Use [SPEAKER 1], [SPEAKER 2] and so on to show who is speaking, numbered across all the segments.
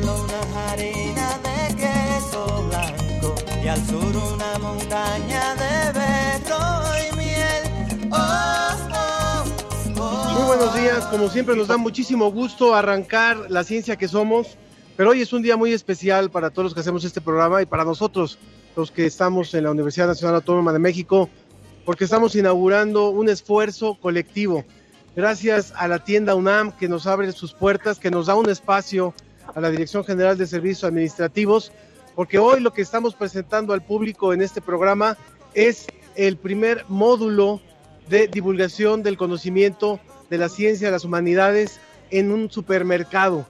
[SPEAKER 1] Una harina de queso blanco y al sur una montaña de y miel. Oh, oh, oh.
[SPEAKER 2] Muy buenos días, como siempre nos da muchísimo gusto arrancar la ciencia que somos, pero hoy es un día muy especial para todos los que hacemos este programa y para nosotros, los que estamos en la Universidad Nacional Autónoma de México, porque estamos inaugurando un esfuerzo colectivo. Gracias a la tienda UNAM que nos abre sus puertas, que nos da un espacio a la Dirección General de Servicios Administrativos, porque hoy lo que estamos presentando al público en este programa es el primer módulo de divulgación del conocimiento de la ciencia, de las humanidades en un supermercado.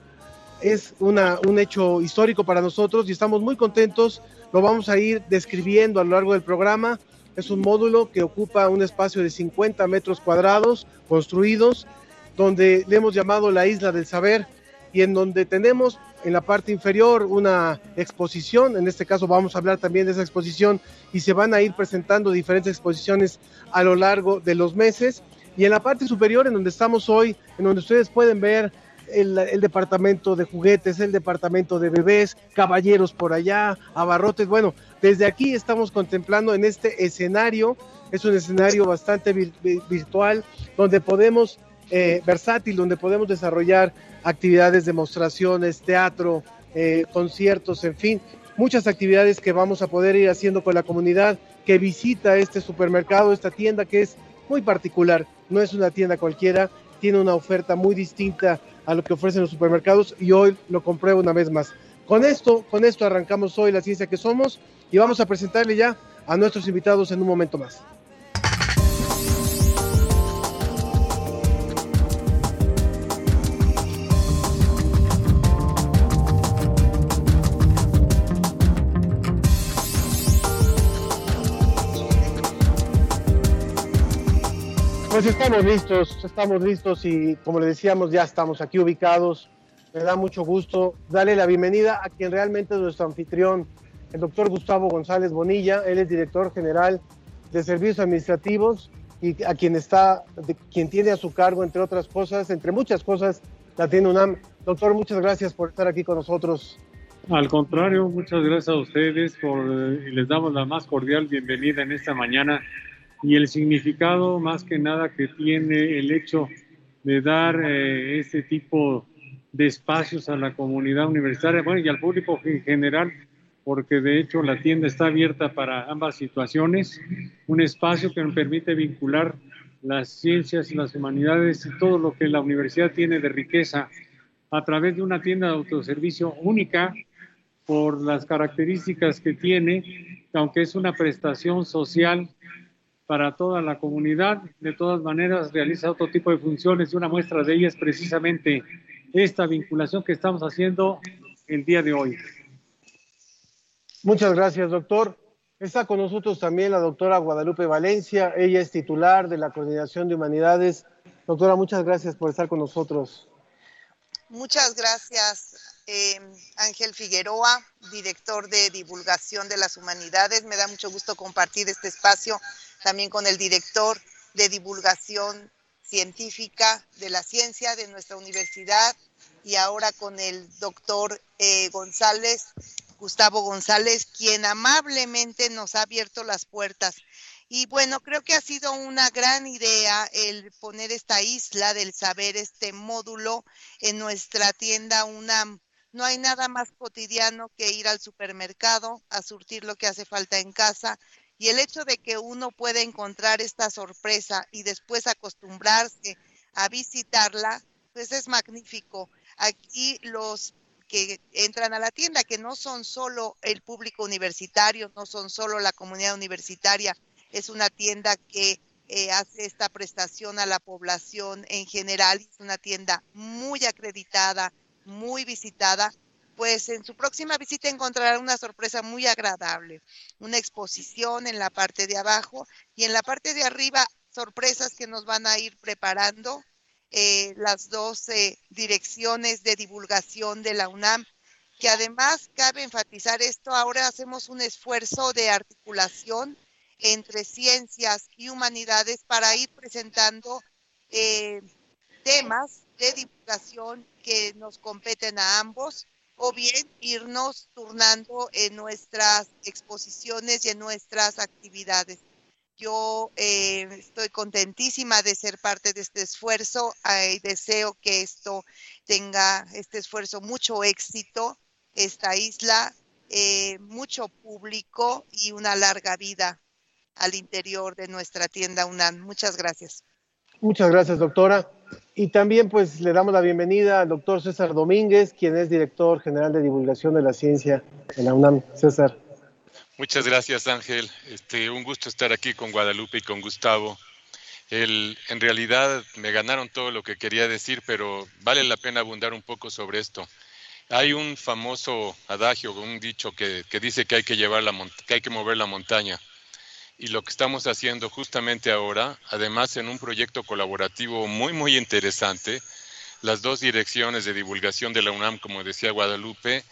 [SPEAKER 2] Es una, un hecho histórico para nosotros y estamos muy contentos. Lo vamos a ir describiendo a lo largo del programa. Es un módulo que ocupa un espacio de 50 metros cuadrados construidos, donde le hemos llamado la Isla del Saber y en donde tenemos en la parte inferior una exposición, en este caso vamos a hablar también de esa exposición y se van a ir presentando diferentes exposiciones a lo largo de los meses. Y en la parte superior, en donde estamos hoy, en donde ustedes pueden ver el, departamento de juguetes, el departamento de bebés, caballeros por allá, abarrotes, bueno, desde aquí estamos contemplando en este escenario, es un escenario bastante vir- vi- virtual, donde podemos, eh, versátil, donde podemos desarrollar actividades, demostraciones, teatro, eh, conciertos, en fin, muchas actividades que vamos a poder ir haciendo con la comunidad que visita este supermercado, esta tienda que es muy particular, no es una tienda cualquiera, tiene una oferta muy distinta a lo que ofrecen los supermercados y hoy lo compruebo una vez más. Con esto, con esto arrancamos hoy la ciencia que somos y vamos a presentarle ya a nuestros invitados en un momento más. Pues estamos listos, estamos listos y como le decíamos ya estamos aquí ubicados. Me da mucho gusto darle la bienvenida a quien realmente es nuestro anfitrión, el doctor Gustavo González Bonilla. Él es director general de Servicios Administrativos y a quien está, de- quien tiene a su cargo, entre otras cosas, entre muchas cosas, la tiene UNAM. Doctor, muchas gracias por estar aquí con nosotros.
[SPEAKER 3] Al contrario, muchas gracias a ustedes por, eh, y les damos la más cordial bienvenida en esta mañana y el significado más que nada que tiene el hecho de dar eh, este tipo de espacios a la comunidad universitaria bueno, y al público en general, porque de hecho la tienda está abierta para ambas situaciones, un espacio que nos permite vincular las ciencias las humanidades y todo lo que la universidad tiene de riqueza a través de una tienda de autoservicio única por las características que tiene, aunque es una prestación social para toda la comunidad, de todas maneras realiza otro tipo de funciones y una muestra de ellas es precisamente esta vinculación que estamos haciendo el día de hoy.
[SPEAKER 2] Muchas gracias, doctor. Está con nosotros también la doctora Guadalupe Valencia. Ella es titular de la Coordinación de Humanidades. Doctora, muchas gracias por estar con nosotros.
[SPEAKER 4] Muchas gracias, eh, Ángel Figueroa, director de divulgación de las humanidades. Me da mucho gusto compartir este espacio también con el director de divulgación científica de la ciencia de nuestra universidad y ahora con el doctor eh, González, Gustavo González, quien amablemente nos ha abierto las puertas. Y bueno, creo que ha sido una gran idea el poner esta isla del saber, este módulo en nuestra tienda UNAM. No hay nada más cotidiano que ir al supermercado a surtir lo que hace falta en casa y el hecho de que uno pueda encontrar esta sorpresa y después acostumbrarse a visitarla, pues es magnífico. Aquí los que entran a la tienda, que no son solo el público universitario, no son solo la comunidad universitaria, es una tienda que eh, hace esta prestación a la población en general, es una tienda muy acreditada, muy visitada, pues en su próxima visita encontrará una sorpresa muy agradable, una exposición en la parte de abajo y en la parte de arriba sorpresas que nos van a ir preparando eh, las dos direcciones de divulgación de la UNAM, que además cabe enfatizar esto, ahora hacemos un esfuerzo de articulación entre ciencias y humanidades para ir presentando eh, temas de divulgación que nos competen a ambos o bien irnos turnando en nuestras exposiciones y en nuestras actividades. Yo eh, estoy contentísima de ser parte de este esfuerzo y deseo que esto tenga, este esfuerzo, mucho éxito, esta isla, eh, mucho público y una larga vida al interior de nuestra tienda UNAM. Muchas gracias.
[SPEAKER 2] Muchas gracias, doctora. Y también pues le damos la bienvenida al doctor César Domínguez, quien es director general de divulgación de la ciencia en la UNAM. César.
[SPEAKER 5] Muchas gracias, Ángel. Este, un gusto estar aquí con Guadalupe y con Gustavo. En realidad me ganaron todo lo que quería decir, pero vale la pena abundar un poco sobre esto. Hay un famoso adagio, un dicho que, que dice que hay que, llevar la, que hay que mover la montaña y lo que estamos haciendo justamente ahora, además en un proyecto colaborativo muy, muy interesante, las dos direcciones de divulgación de la UNAM, como decía Guadalupe,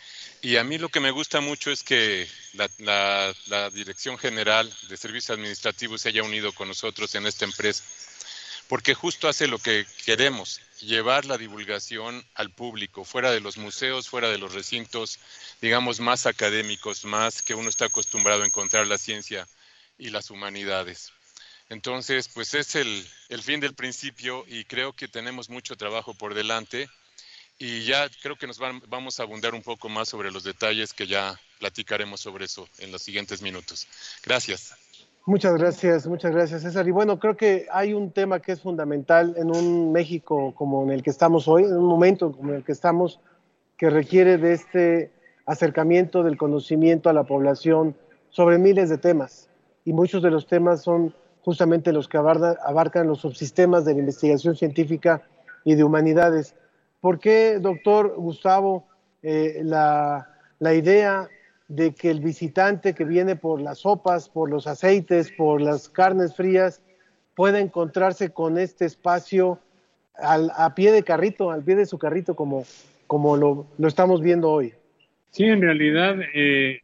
[SPEAKER 5] y a mí lo que me gusta mucho es que la, la, Dirección General de Servicios Administrativos se haya unido con nosotros en esta empresa, porque justo hace lo que queremos, llevar la divulgación al público, fuera de los museos, fuera de los recintos, digamos, más académicos, más que uno está acostumbrado a encontrar la ciencia y las humanidades. Entonces, pues es el, el fin del principio y creo que tenemos mucho trabajo por delante y ya creo que nos vamos a abundar un poco más sobre los detalles que ya platicaremos sobre eso en los siguientes minutos. Gracias.
[SPEAKER 2] Muchas gracias, muchas gracias César. Y bueno, creo que hay un tema que es fundamental en un México como en el que estamos hoy, en un momento como el que estamos, que requiere de este acercamiento del conocimiento a la población sobre miles de temas y muchos de los temas son justamente los que abarcan los subsistemas de la investigación científica y de humanidades. ¿Por qué, doctor Gustavo, eh, la, la idea de que el visitante que viene por las sopas, por los aceites, por las carnes frías, pueda encontrarse con este espacio al, a pie de carrito, al pie de su carrito, como, como lo, lo estamos viendo hoy?
[SPEAKER 3] Sí, en realidad eh,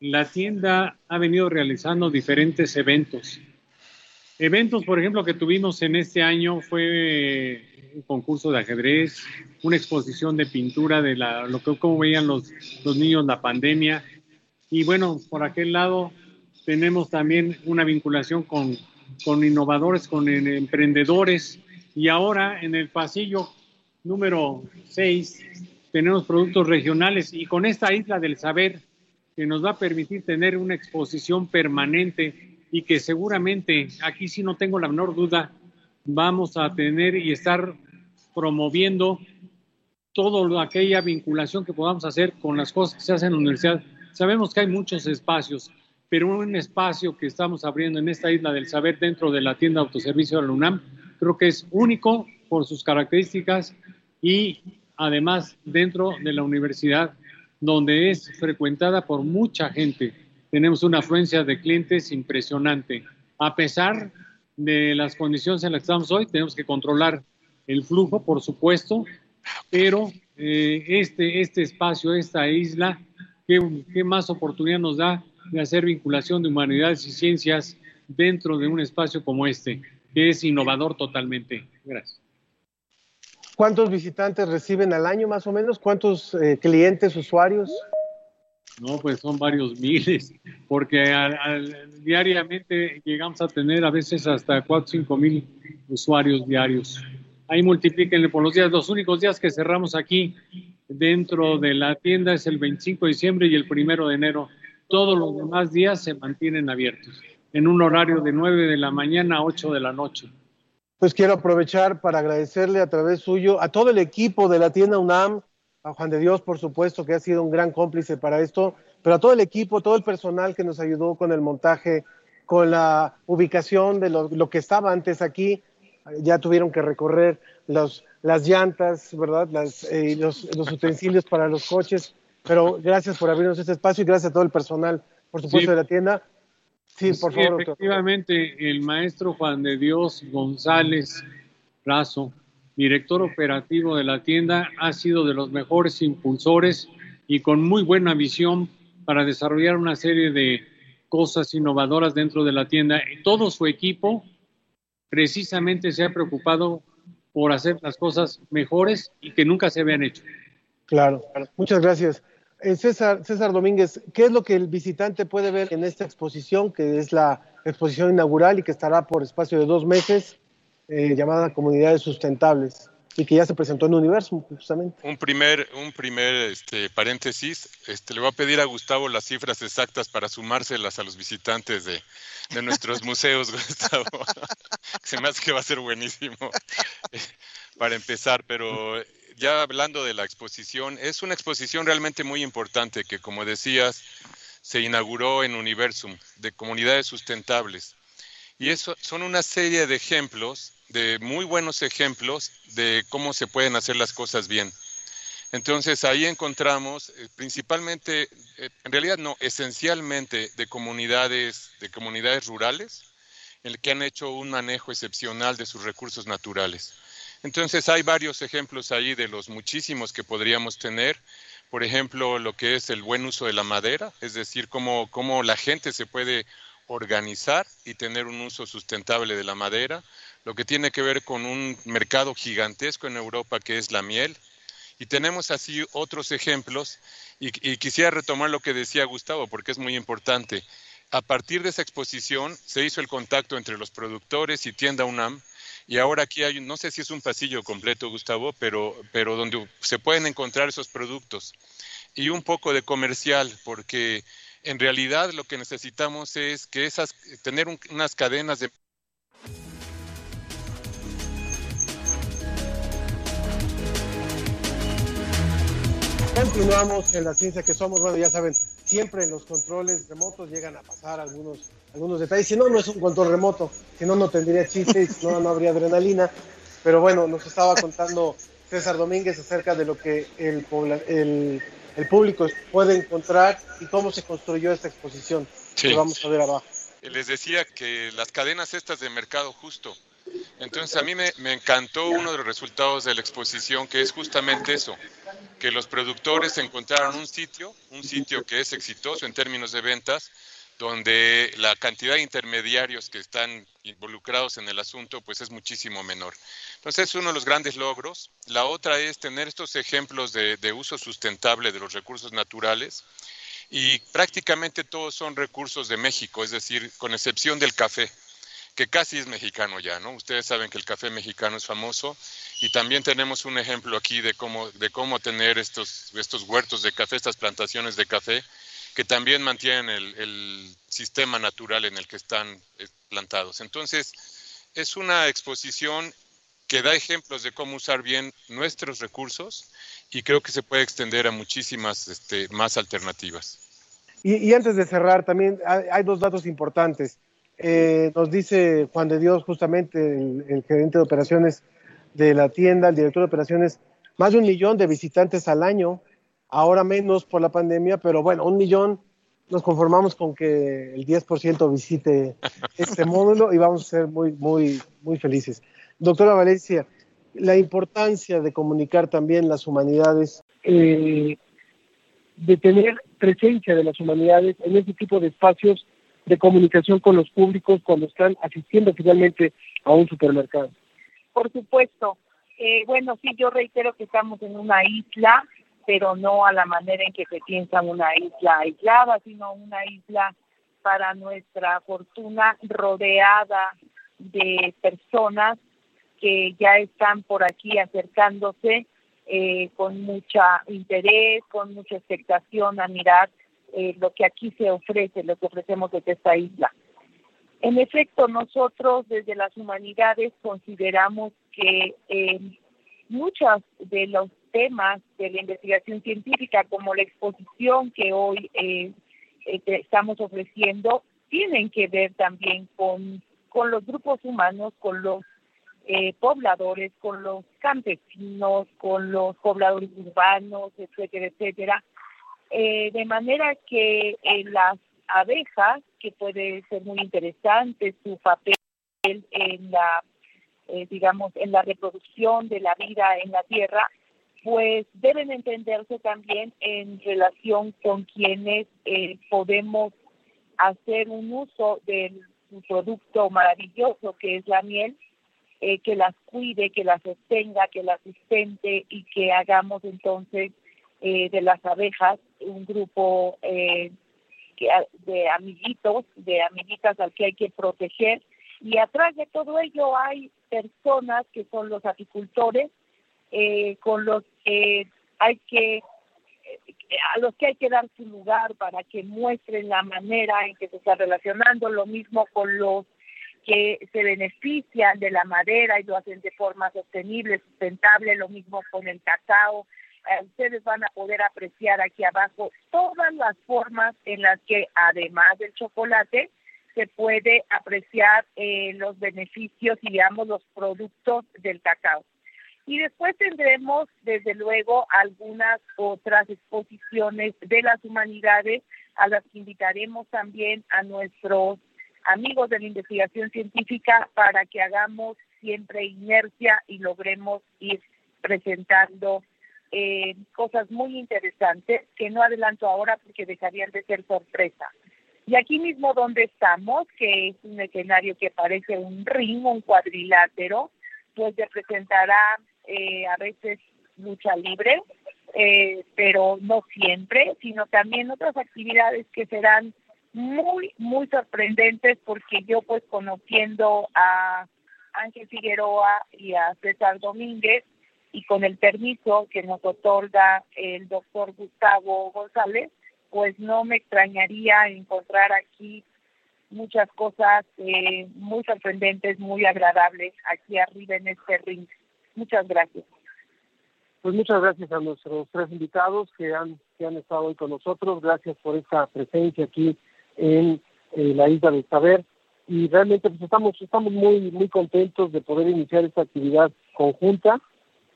[SPEAKER 3] la tienda ha venido realizando diferentes eventos. Eventos, por ejemplo, que tuvimos en este año fue un concurso de ajedrez, una exposición de pintura de la, lo que como veían los, niños la pandemia. Y bueno, por aquel lado tenemos también una vinculación con, con innovadores, con emprendedores. Y ahora en el pasillo número 6 tenemos productos regionales y con esta isla del saber que nos va a permitir tener una exposición permanente y que seguramente, aquí sí no tengo la menor duda, vamos a tener y estar promoviendo toda aquella vinculación que podamos hacer con las cosas que se hacen en la universidad. Sabemos que hay muchos espacios, pero un espacio que estamos abriendo en esta isla del saber dentro de la tienda de autoservicio de la UNAM, creo que es único por sus características y además dentro de la universidad donde es frecuentada por mucha gente. Tenemos una afluencia de clientes impresionante. A pesar de las condiciones en las que estamos hoy, tenemos que controlar el flujo, por supuesto, pero eh, este, este espacio, esta isla, ¿qué, ¿qué más oportunidad nos da de hacer vinculación de humanidades y ciencias dentro de un espacio como este, que es innovador totalmente? Gracias.
[SPEAKER 2] ¿Cuántos visitantes reciben al año más o menos? ¿Cuántos eh, clientes, usuarios?
[SPEAKER 3] No, pues son varios miles, porque diariamente llegamos a tener a veces hasta 4 o 5 mil usuarios diarios. Ahí multiplíquenle por los días. Los únicos días que cerramos aquí dentro de la tienda es el 25 de diciembre y el 1 de enero. Todos los demás días se mantienen abiertos en un horario de 9 de la mañana a 8 de la noche
[SPEAKER 2] pues quiero aprovechar para agradecerle a través suyo a todo el equipo de la tienda UNAM, a Juan de Dios, por supuesto, que ha sido un gran cómplice para esto, pero a todo el equipo, todo el personal que nos ayudó con el montaje con la ubicación de lo, lo que estaba antes aquí, ya tuvieron que recorrer los, las llantas, ¿verdad? Las, eh, los, los, utensilios para los coches. Pero gracias por abrirnos este espacio y gracias a todo el personal, por supuesto,
[SPEAKER 3] Sí.
[SPEAKER 2] de la tienda. Sí, por
[SPEAKER 3] Sí,
[SPEAKER 2] favor, doctor.
[SPEAKER 3] efectivamente, el maestro Juan de Dios González Razo, director operativo de la tienda, ha sido de los mejores impulsores y con muy buena visión para desarrollar una serie de cosas innovadoras dentro de la tienda. Todo su equipo precisamente se ha preocupado por hacer las cosas mejores y que nunca se habían hecho.
[SPEAKER 2] Claro, muchas gracias. Eh, César, César Domínguez, ¿qué es lo que el visitante puede ver en esta exposición, que es la exposición inaugural y que estará por espacio de dos meses, eh, llamada Comunidades Sustentables, y que ya se presentó en Universum, justamente?
[SPEAKER 5] Un primer, un primer este, paréntesis, este, le voy a pedir a Gustavo las cifras exactas para sumárselas a los visitantes de, de nuestros museos, Gustavo. Se me hace que va a ser buenísimo eh, para empezar, pero ya hablando de la exposición, es una exposición realmente muy importante que, como decías, se inauguró en Universum, de comunidades sustentables. Y eso son una serie de ejemplos, de muy buenos ejemplos de cómo se pueden hacer las cosas bien. Entonces ahí encontramos eh, principalmente, eh, en realidad no, esencialmente de comunidades, de comunidades rurales, en el que han hecho un manejo excepcional de sus recursos naturales. Entonces hay varios ejemplos ahí de los muchísimos que podríamos tener. Por ejemplo, lo que es el buen uso de la madera, es decir, cómo, cómo la gente se puede organizar y tener un uso sustentable de la madera, lo que tiene que ver con un mercado gigantesco en Europa que es la miel. Y tenemos así otros ejemplos y, y quisiera retomar lo que decía Gustavo porque es muy importante. A partir de esa exposición se hizo el contacto entre los productores y tienda UNAM y ahora aquí hay, no sé si es un pasillo completo, Gustavo, pero, pero donde se pueden encontrar esos productos. Y un poco de comercial, porque en realidad lo que necesitamos es que esas, tener un, unas cadenas de
[SPEAKER 2] Continuamos en la ciencia que somos, bueno, ya saben, siempre en los controles remotos llegan a pasar algunos, algunos detalles. Si no, no es un control remoto, si no, no tendría chiste y si no, no habría adrenalina. Pero bueno, nos estaba contando César Domínguez acerca de lo que el, el, el público puede encontrar y cómo se construyó esta exposición
[SPEAKER 5] Sí.
[SPEAKER 2] que vamos a ver abajo.
[SPEAKER 5] les decía que las cadenas estas de mercado justo. Entonces a mí me, me encantó uno de los resultados de la exposición que es justamente eso, que los productores encontraron un sitio, un sitio que es exitoso en términos de ventas, donde la cantidad de intermediarios que están involucrados en el asunto pues es muchísimo menor. Entonces es uno de los grandes logros. La otra es tener estos ejemplos de, de uso sustentable de los recursos naturales y prácticamente todos son recursos de México, es decir, con excepción del café, que casi es mexicano ya, ¿no? Ustedes saben que el café mexicano es famoso y también tenemos un ejemplo aquí de cómo, de cómo tener estos, estos huertos de café, estas plantaciones de café, que también mantienen el, el sistema natural en el que están eh, plantados. Entonces, es una exposición que da ejemplos de cómo usar bien nuestros recursos y creo que se puede extender a muchísimas este, más alternativas.
[SPEAKER 2] Y, antes de cerrar, también hay dos datos importantes. Eh, nos dice Juan de Dios, justamente el, el gerente de operaciones de la tienda, el director de operaciones, más de un millón de visitantes al año, ahora menos por la pandemia, pero bueno, un millón, nos conformamos con que el 10% visite este módulo y vamos a ser muy, muy, muy felices. Doctora Valencia, la importancia de comunicar también las humanidades, eh, de tener presencia de las humanidades en ese tipo de espacios de comunicación con los públicos cuando están asistiendo finalmente a un supermercado.
[SPEAKER 6] Por supuesto. Eh, bueno, sí, yo reitero que estamos en una isla, pero no a la manera en que se piensa una isla aislada, sino una isla para nuestra fortuna rodeada de personas que ya están por aquí acercándose eh, con mucha interés, con mucha expectación a mirar eh, lo que aquí se ofrece, lo que ofrecemos desde esta isla. En efecto, nosotros desde las humanidades consideramos que eh, muchos de los temas de la investigación científica, como la exposición que hoy eh, eh, estamos ofreciendo, tienen que ver también con, con los grupos humanos, con los eh, pobladores, con los campesinos, con los pobladores urbanos, etcétera, etcétera. Eh, de manera que las abejas, que puede ser muy interesante su papel en la, eh, digamos, en la reproducción de la vida en la Tierra, pues deben entenderse también en relación con quienes eh, podemos hacer un uso del producto maravilloso que es la miel, eh, que las cuide, que las sostenga, que las sustente y que hagamos entonces eh, de las abejas un grupo eh, de amiguitos, de amiguitas al que hay que proteger. Y atrás de todo ello hay personas que son los apicultores, eh, con los que hay que a los que hay que dar su lugar para que muestren la manera en que se está relacionando, lo mismo con los que se benefician de la madera y lo hacen de forma sostenible, sustentable, lo mismo con el cacao, eh, ustedes van a poder apreciar aquí abajo todas las formas en las que además del chocolate se puede apreciar eh, los beneficios y digamos los productos del cacao. Y después tendremos desde luego algunas otras exposiciones de las humanidades a las que invitaremos también a nuestros amigos de la investigación científica para que hagamos siempre inercia y logremos ir presentando eh, cosas muy interesantes que no adelanto ahora porque dejarían de ser sorpresa. Y aquí mismo donde estamos, que es un escenario que parece un ring, un cuadrilátero, pues representará eh, a veces lucha libre, eh, pero no siempre, sino también otras actividades que serán muy, muy sorprendentes porque yo pues conociendo a Ángel Figueroa y a César Domínguez, y con el permiso que nos otorga el doctor Gustavo González, pues no me extrañaría encontrar aquí muchas cosas eh, muy sorprendentes, muy agradables aquí arriba en este ring. Muchas gracias.
[SPEAKER 2] Pues muchas gracias a nuestros tres invitados que han, que han estado hoy con nosotros. Gracias por esta presencia aquí en la isla de Saber. Y realmente pues estamos, estamos muy, muy contentos de poder iniciar esta actividad conjunta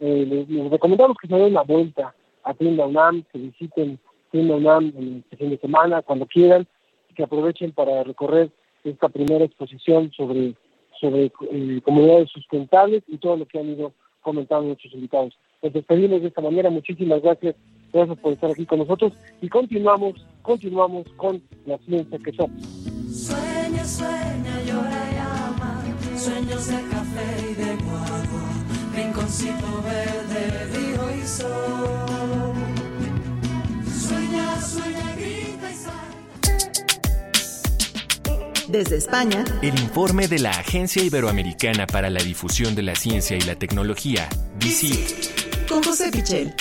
[SPEAKER 2] eh, les, recomendamos que se den la vuelta a Tienda UNAM, que visiten Tienda UNAM en este fin de semana, cuando quieran, y que aprovechen para recorrer esta primera exposición sobre, sobre eh, comunidades sustentables y todo lo que han ido comentando nuestros invitados. Les despedimos de esta manera, muchísimas gracias, gracias por estar aquí con nosotros. Y continuamos, continuamos con la ciencia que somos.
[SPEAKER 7] Sueña, sueña, llora y ama, sueños de café y de
[SPEAKER 8] Desde España, el informe de la Agencia Iberoamericana para la Difusión de la Ciencia y la Tecnología, DICIT.
[SPEAKER 9] Con José Pichel.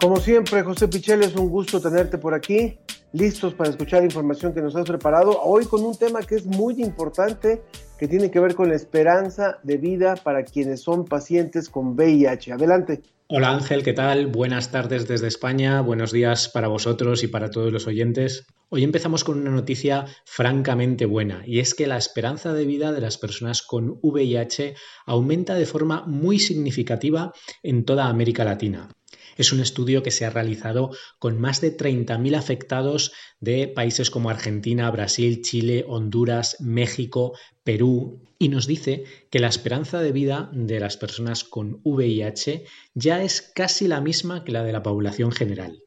[SPEAKER 2] Como siempre, José Pichel, es un gusto tenerte por aquí, listos para escuchar información que nos has preparado. Hoy con un tema que es muy importante que tiene que ver con la esperanza de vida para quienes son pacientes con VIH. Adelante.
[SPEAKER 10] Hola Ángel, ¿qué tal? Buenas tardes desde España, buenos días para vosotros y para todos los oyentes. Hoy empezamos con una noticia francamente buena y es que la esperanza de vida de las personas con VIH aumenta de forma muy significativa en toda América Latina. Es un estudio que se ha realizado con más de 30.000 afectados de países como Argentina, Brasil, Chile, Honduras, México, Perú, y nos dice que la esperanza de vida de las personas con VIH ya es casi la misma que la de la población general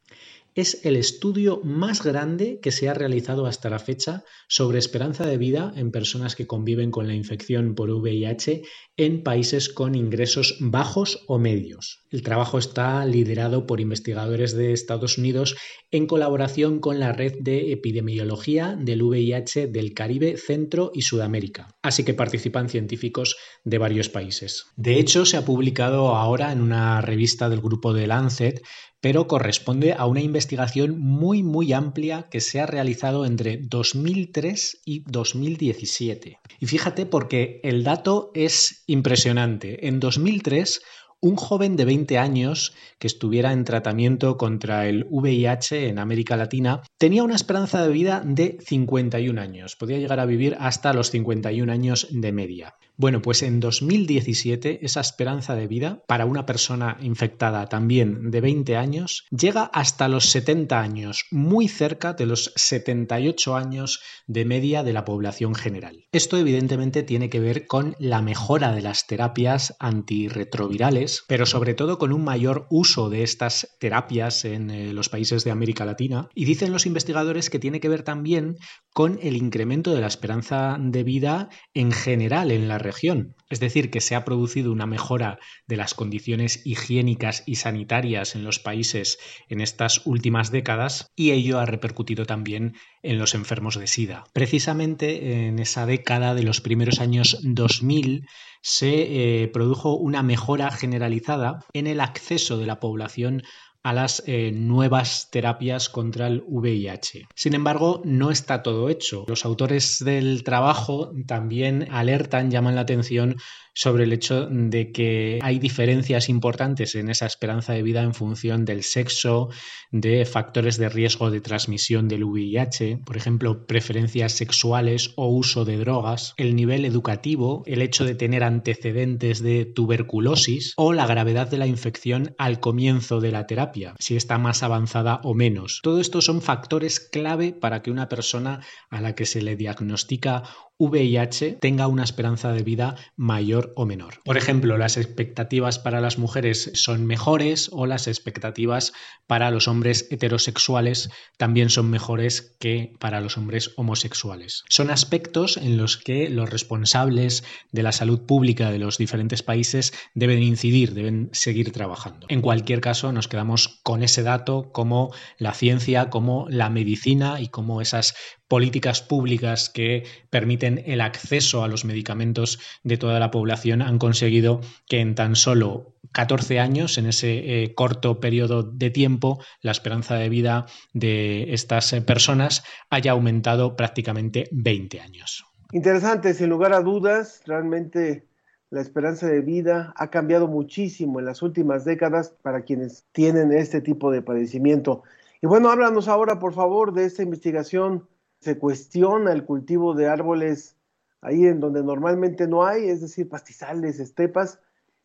[SPEAKER 10] es el estudio más grande que se ha realizado hasta la fecha sobre esperanza de vida en personas que conviven con la infección por VIH en países con ingresos bajos o medios. El trabajo está liderado por investigadores de Estados Unidos en colaboración con la Red de Epidemiología del VIH del Caribe, Centro y Sudamérica, así que participan científicos de varios países. De hecho, se ha publicado ahora en una revista del grupo de Lancet pero corresponde a una investigación muy muy amplia que se ha realizado entre 2003 y 2017. Y fíjate porque el dato es impresionante. En 2003 un joven de 20 años que estuviera en tratamiento contra el VIH en América Latina tenía una esperanza de vida de 51 años. Podía llegar a vivir hasta los 51 años de media. Bueno, pues en 2017 esa esperanza de vida para una persona infectada también de 20 años llega hasta los 70 años, muy cerca de los 78 años de media de la población general. Esto evidentemente tiene que ver con la mejora de las terapias antirretrovirales, pero sobre todo con un mayor uso de estas terapias en eh, los países de América Latina. Y dicen los investigadores que tiene que ver también con el incremento de la esperanza de vida en general en la región. Es decir, que se ha producido una mejora de las condiciones higiénicas y sanitarias en los países en estas últimas décadas y ello ha repercutido también en los enfermos de SIDA. Precisamente en esa década de los primeros años 2000 se eh, produjo una mejora generalizada en el acceso de la población a las eh, nuevas terapias contra el VIH. Sin embargo, no está todo hecho. Los autores del trabajo también alertan, llaman la atención sobre el hecho de que hay diferencias importantes en esa esperanza de vida en función del sexo, de factores de riesgo de transmisión del VIH, por ejemplo, preferencias sexuales o uso de drogas, el nivel educativo, el hecho de tener antecedentes de tuberculosis o la gravedad de la infección al comienzo de la terapia, si está más avanzada o menos. Todo esto son factores clave para que una persona a la que se le diagnostica VIH tenga una esperanza de vida mayor o menor. Por ejemplo, las expectativas para las mujeres son mejores o las expectativas para los hombres heterosexuales también son mejores que para los hombres homosexuales. Son aspectos en los que los responsables de la salud pública de los diferentes países deben incidir, deben seguir trabajando. En cualquier caso, nos quedamos con ese dato como la ciencia, como la medicina y como esas políticas públicas que permiten el acceso a los medicamentos de toda la población han conseguido que en tan solo 14 años, en ese eh, corto periodo de tiempo, la esperanza de vida de estas eh, personas haya aumentado prácticamente 20 años.
[SPEAKER 2] Interesante, sin lugar a dudas, realmente la esperanza de vida ha cambiado muchísimo en las últimas décadas para quienes tienen este tipo de padecimiento. Y bueno, háblanos ahora, por favor, de esta investigación se cuestiona el cultivo de árboles ahí en donde normalmente no hay, es decir, pastizales, estepas,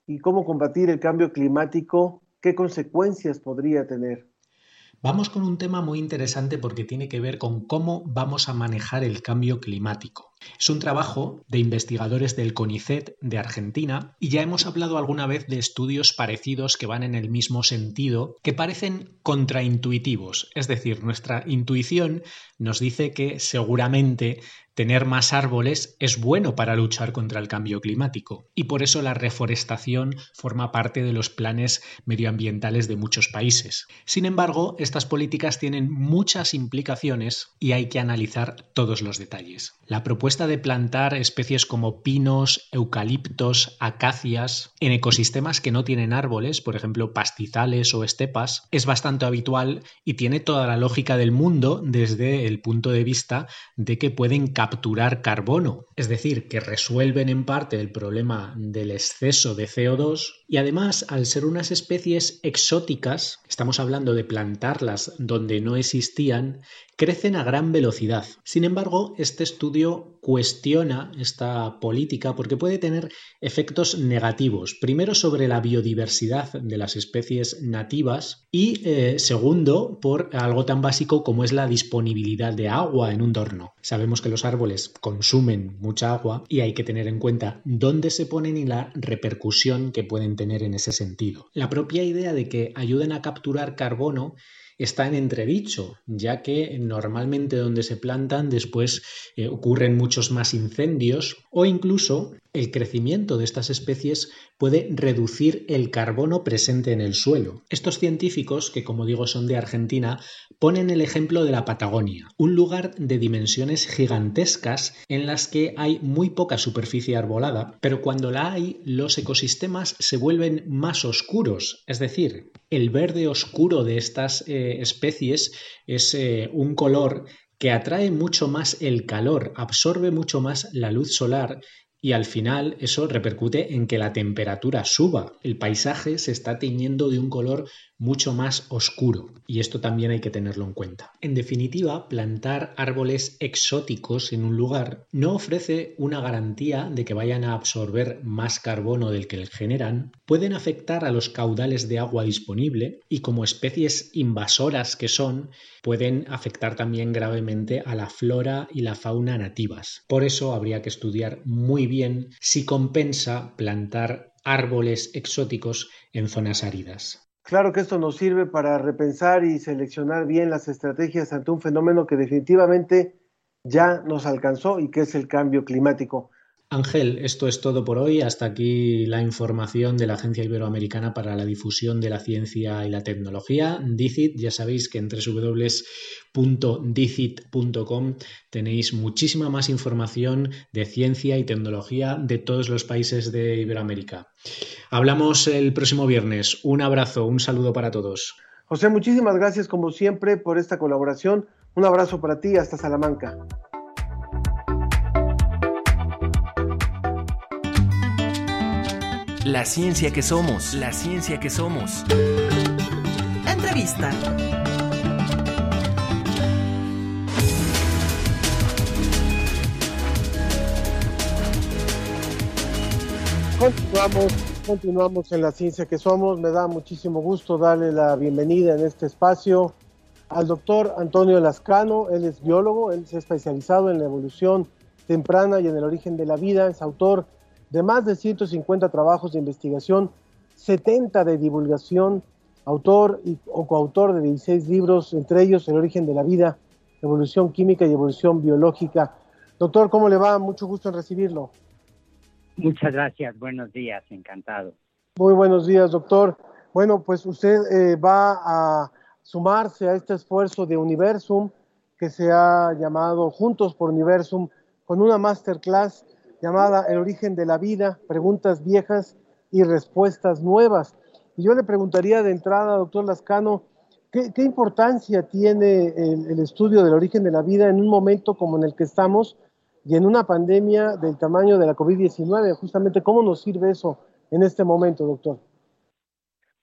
[SPEAKER 2] y cómo combatir el cambio climático, qué consecuencias podría tener.
[SPEAKER 10] Vamos con un tema muy interesante porque tiene que ver con cómo vamos a manejar el cambio climático. Es un trabajo de investigadores del CONICET de Argentina y ya hemos hablado alguna vez de estudios parecidos que van en el mismo sentido, que parecen contraintuitivos. Es decir, nuestra intuición nos dice que seguramente tener más árboles es bueno para luchar contra el cambio climático y por eso la reforestación forma parte de los planes medioambientales de muchos países. Sin embargo, estas políticas tienen muchas implicaciones y hay que analizar todos los detalles. La propuesta de plantar especies como pinos, eucaliptos, acacias en ecosistemas que no tienen árboles, por ejemplo pastizales o estepas, es bastante habitual y tiene toda la lógica del mundo desde el punto de vista de que pueden capturar carbono, es decir, que resuelven en parte el problema del exceso de CO2 y además, al ser unas especies exóticas, estamos hablando de plantarlas donde no existían, crecen a gran velocidad. Sin embargo, este estudio cuestiona esta política porque puede tener efectos negativos. Primero, sobre la biodiversidad de las especies nativas y, eh, segundo, por algo tan básico como es la disponibilidad de agua en un torno. Sabemos que los árboles consumen mucha agua y hay que tener en cuenta dónde se ponen y la repercusión que pueden tener en ese sentido. La propia idea de que ayuden a capturar carbono está en entredicho, ya que normalmente donde se plantan después eh, ocurren muchos más incendios o incluso el crecimiento de estas especies puede reducir el carbono presente en el suelo. Estos científicos, que como digo son de Argentina, ponen el ejemplo de la Patagonia, un lugar de dimensiones gigantescas en las que hay muy poca superficie arbolada, pero cuando la hay, los ecosistemas se vuelven más oscuros, es decir, el verde oscuro de estas eh, especies es eh, un color que atrae mucho más el calor, absorbe mucho más la luz solar y al final eso repercute en que la temperatura suba. El paisaje se está teñiendo de un color mucho más oscuro y esto también hay que tenerlo en cuenta. En definitiva, plantar árboles exóticos en un lugar no ofrece una garantía de que vayan a absorber más carbono del que generan, pueden afectar a los caudales de agua disponible y como especies invasoras que son, pueden afectar también gravemente a la flora y la fauna nativas. Por eso habría que estudiar muy bien si compensa plantar árboles exóticos en zonas áridas.
[SPEAKER 2] Claro que esto nos sirve para repensar y seleccionar bien las estrategias ante un fenómeno que definitivamente ya nos alcanzó y que es el cambio climático.
[SPEAKER 10] Ángel, esto es todo por hoy. Hasta aquí la información de la Agencia Iberoamericana para la Difusión de la Ciencia y la Tecnología, DICIT. Ya sabéis que en www.dicit.com tenéis muchísima más información de ciencia y tecnología de todos los países de Iberoamérica. Hablamos el próximo viernes. Un abrazo, un saludo para todos.
[SPEAKER 2] José, muchísimas gracias como siempre por esta colaboración. Un abrazo para ti hasta Salamanca.
[SPEAKER 8] La ciencia que somos, la ciencia que somos.
[SPEAKER 9] Entrevista.
[SPEAKER 2] Continuamos, continuamos en la ciencia que somos. Me da muchísimo gusto darle la bienvenida en este espacio al doctor Antonio Lascano. Él es biólogo, él se ha especializado en la evolución temprana y en el origen de la vida. Es autor de más de 150 trabajos de investigación, 70 de divulgación, autor y, o coautor de 16 libros, entre ellos El origen de la vida, Evolución química y evolución biológica. Doctor, ¿cómo le va? Mucho gusto en recibirlo.
[SPEAKER 11] Muchas gracias, buenos días, encantado.
[SPEAKER 2] Muy buenos días, doctor. Bueno, pues usted eh, va a sumarse a este esfuerzo de Universum que se ha llamado Juntos por Universum con una masterclass llamada El origen de la vida, preguntas viejas y respuestas nuevas. Y yo le preguntaría de entrada, doctor Lascano, ¿qué, importancia tiene el, estudio del origen de la vida en un momento como en el que estamos y en una pandemia del tamaño de la COVID-19? Justamente, ¿cómo nos sirve eso en este momento, doctor?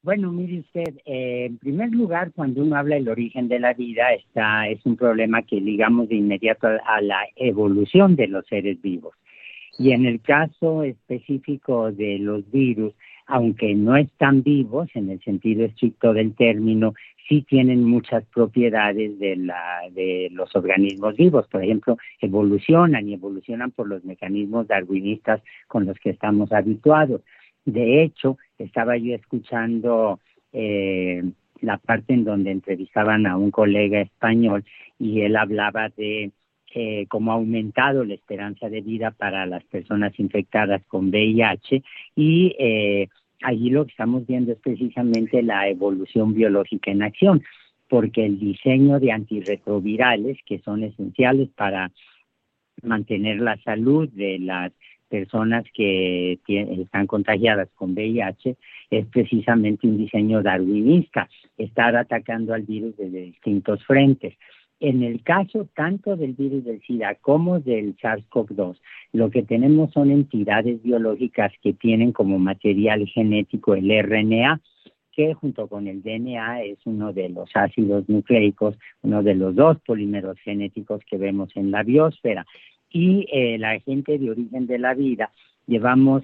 [SPEAKER 11] Bueno, mire usted, eh, en primer lugar, cuando uno habla del origen de la vida, está, es un problema que ligamos de inmediato a la evolución de los seres vivos. Y en el caso específico de los virus, aunque no están vivos en el sentido estricto del término, sí tienen muchas propiedades de, la, de los organismos vivos. Por ejemplo, evolucionan y evolucionan por los mecanismos darwinistas con los que estamos habituados. De hecho, estaba yo escuchando eh, la parte en donde entrevistaban a un colega español y él hablaba de eh, cómo ha aumentado la esperanza de vida para las personas infectadas con VIH y eh, allí lo que estamos viendo es precisamente la evolución biológica en acción, porque el diseño de antirretrovirales que son esenciales para mantener la salud de las personas que están contagiadas con VIH es precisamente un diseño darwinista, estar atacando al virus desde distintos frentes. En el caso tanto del virus del SIDA como del SARS-CoV-2, lo que tenemos son entidades biológicas que tienen como material genético el RNA, que junto con el DNA es uno de los ácidos nucleicos, uno de los dos polímeros genéticos que vemos en la biosfera. Y eh, la gente de origen de la vida llevamos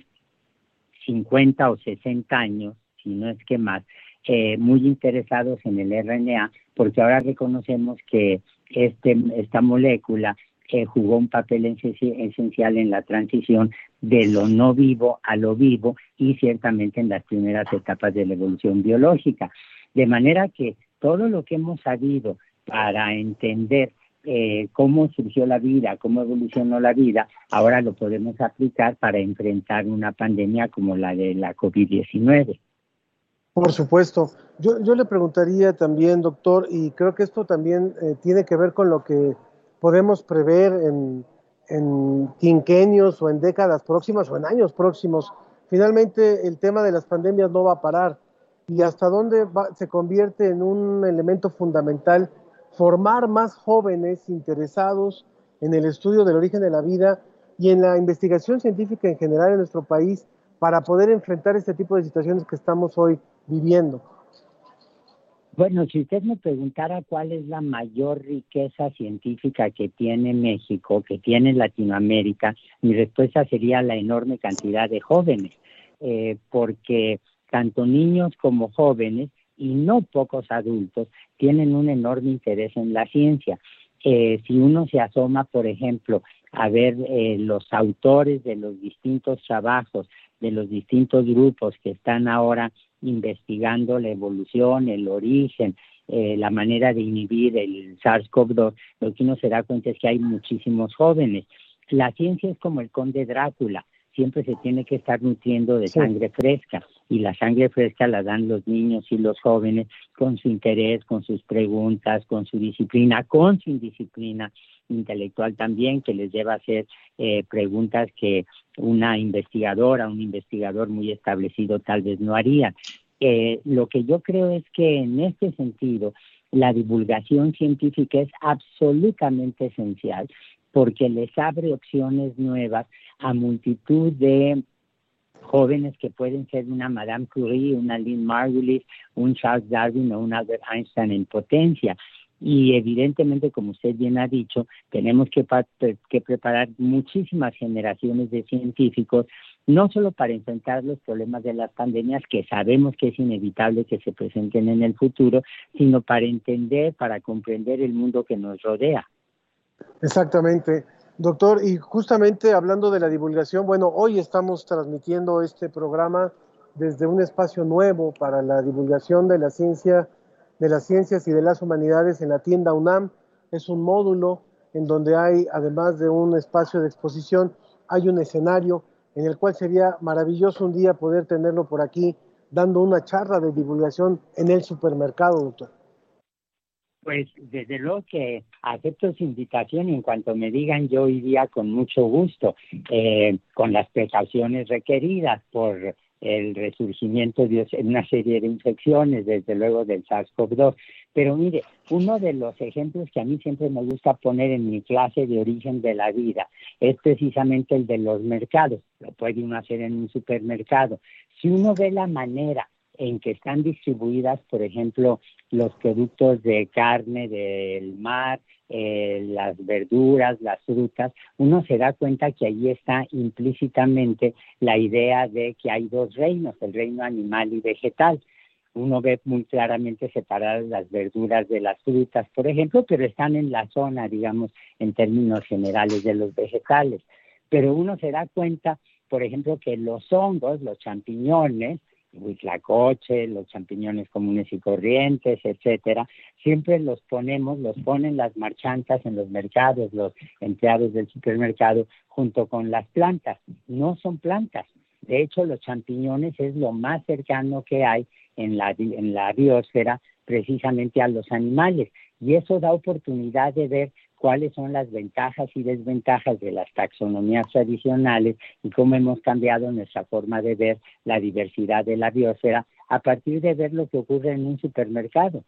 [SPEAKER 11] 50 o 60 años, si no es que más, eh, muy interesados en el RNA porque ahora reconocemos que este, esta molécula eh, jugó un papel esencial en la transición de lo no vivo a lo vivo y ciertamente en las primeras etapas de la evolución biológica. De manera que todo lo que hemos sabido para entender eh, cómo surgió la vida, cómo evolucionó la vida, ahora lo podemos aplicar para enfrentar una pandemia como la de la COVID-19.
[SPEAKER 2] Por supuesto. Yo, yo, le preguntaría también, doctor, y creo que esto también eh, tiene que ver con lo que podemos prever en, en, quinquenios o en décadas próximas o en años próximos. Finalmente, el tema de las pandemias no va a parar y hasta dónde se convierte en un elemento fundamental formar más jóvenes interesados en el estudio del origen de la vida y en la investigación científica en general en nuestro país para poder enfrentar este tipo de situaciones que estamos hoy viviendo?
[SPEAKER 11] Bueno, si usted me preguntara cuál es la mayor riqueza científica que tiene México, que tiene Latinoamérica, mi respuesta sería la enorme cantidad de jóvenes, eh, porque tanto niños como jóvenes y no pocos adultos tienen un enorme interés en la ciencia. Eh, si uno se asoma, por ejemplo, a ver eh, los autores de los distintos trabajos, de los distintos grupos que están ahora investigando la evolución, el origen, eh, la manera de inhibir el SARS-CoV-2, lo que uno se da cuenta es que hay muchísimos jóvenes. La ciencia es como el conde Drácula, siempre se tiene que estar nutriendo de sangre fresca y la sangre fresca la dan los niños y los jóvenes con su interés, con sus preguntas, con su disciplina, con su indisciplina intelectual también, que les lleva a hacer eh, preguntas que una investigadora, un investigador muy establecido tal vez no haría. Eh, lo que yo creo es que en este sentido la divulgación científica es absolutamente esencial porque les abre opciones nuevas a multitud de jóvenes que pueden ser una Madame Curie, una Lynn Margulis, un Charles Darwin o un Albert Einstein en potencia. Y evidentemente, como usted bien ha dicho, tenemos que, que preparar muchísimas generaciones de científicos, no solo para enfrentar los problemas de las pandemias, que sabemos que es inevitable que se presenten en el futuro, sino para entender, para comprender el mundo que nos rodea.
[SPEAKER 2] Exactamente. Doctor, y justamente hablando de la divulgación, bueno, hoy estamos transmitiendo este programa desde un espacio nuevo para la divulgación de la ciencia, de las ciencias y de las humanidades en la tienda UNAM. Es un módulo en donde hay, además de un espacio de exposición, hay un escenario en el cual sería maravilloso un día poder tenerlo por aquí dando una charla de divulgación en el supermercado, doctor.
[SPEAKER 11] Pues desde luego que acepto su invitación y en cuanto me digan yo iría con mucho gusto, eh, con las precauciones requeridas por el resurgimiento de una serie de infecciones, desde luego del SARS-CoV-2. Pero mire, uno de los ejemplos que a mí siempre me gusta poner en mi clase de origen de la vida es precisamente el de los mercados. Lo puede uno hacer en un supermercado. Si uno ve la manera en que están distribuidas, por ejemplo, los productos de carne del mar, eh, las verduras, las frutas, uno se da cuenta que ahí está implícitamente la idea de que hay dos reinos, el reino animal y vegetal. Uno ve muy claramente separadas las verduras de las frutas, por ejemplo, pero están en la zona, digamos, en términos generales de los vegetales. Pero uno se da cuenta, por ejemplo, que los hongos, los champiñones, huitlacoche, los champiñones comunes y corrientes, etcétera, siempre los ponemos, los ponen las marchantas en los mercados, los empleados del supermercado, junto con las plantas. No son plantas. De hecho, los champiñones es lo más cercano que hay en la, en la biosfera precisamente a los animales. Y eso da oportunidad de ver cuáles son las ventajas y desventajas de las taxonomías tradicionales y cómo hemos cambiado nuestra forma de ver la diversidad de la biosfera a partir de ver lo que ocurre en un supermercado.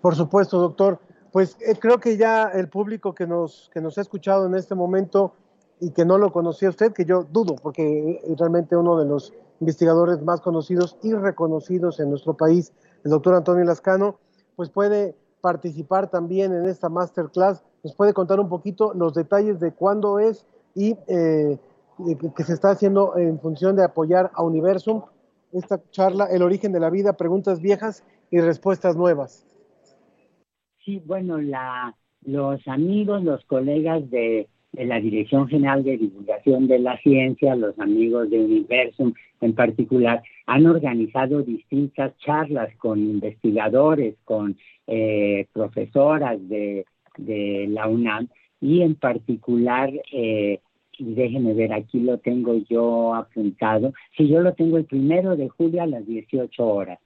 [SPEAKER 2] Por supuesto, doctor. Pues eh, creo que ya el público que nos, que nos ha escuchado en este momento y que no lo conocía usted, que yo dudo, porque es realmente uno de los investigadores más conocidos y reconocidos en nuestro país, el doctor Antonio Lascano, pues puede participar también en esta masterclass. ¿Nos puede contar un poquito los detalles de cuándo es y eh, que se está haciendo en función de apoyar a Universum esta charla, El origen de la vida, preguntas viejas y respuestas nuevas?
[SPEAKER 11] Sí, bueno, los amigos, los colegas de, de la Dirección General de Divulgación de la Ciencia, los amigos de Universum en particular, han organizado distintas charlas con investigadores, con eh, profesoras de, la UNAM y en particular, eh, déjenme ver, aquí lo tengo yo apuntado, sí, yo lo tengo el primero de julio a las 18 horas.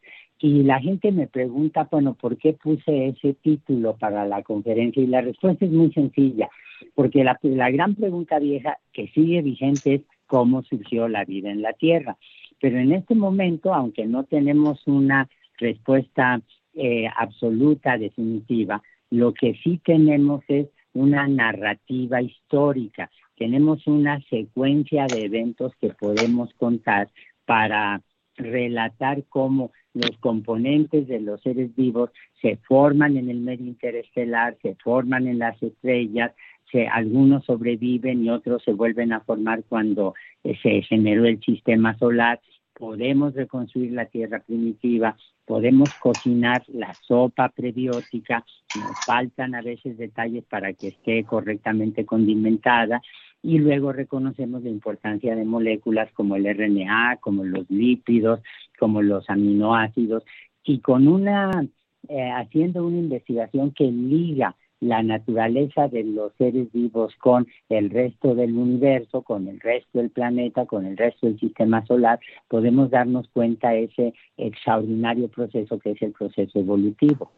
[SPEAKER 11] Y la gente me pregunta, bueno, ¿por qué puse ese título para la conferencia? Y la respuesta es muy sencilla, porque la, la gran pregunta vieja que sigue vigente es cómo surgió la vida en la Tierra. Pero en este momento, aunque no tenemos una respuesta eh, absoluta, definitiva, lo que sí tenemos es una narrativa histórica, tenemos una secuencia de eventos que podemos contar para relatar cómo los componentes de los seres vivos se forman en el medio interestelar, se forman en las estrellas, se, algunos sobreviven y otros se vuelven a formar cuando eh, se generó el sistema solar. Podemos reconstruir la Tierra primitiva, podemos cocinar la sopa prebiótica, nos faltan a veces detalles para que esté correctamente condimentada y luego reconocemos la importancia de moléculas como el RNA, como los lípidos, como los aminoácidos y con una eh, haciendo una investigación que liga la naturaleza de los seres vivos con el resto del universo, con el resto del planeta, con el resto del sistema solar, podemos darnos cuenta de ese extraordinario proceso que es el proceso evolutivo.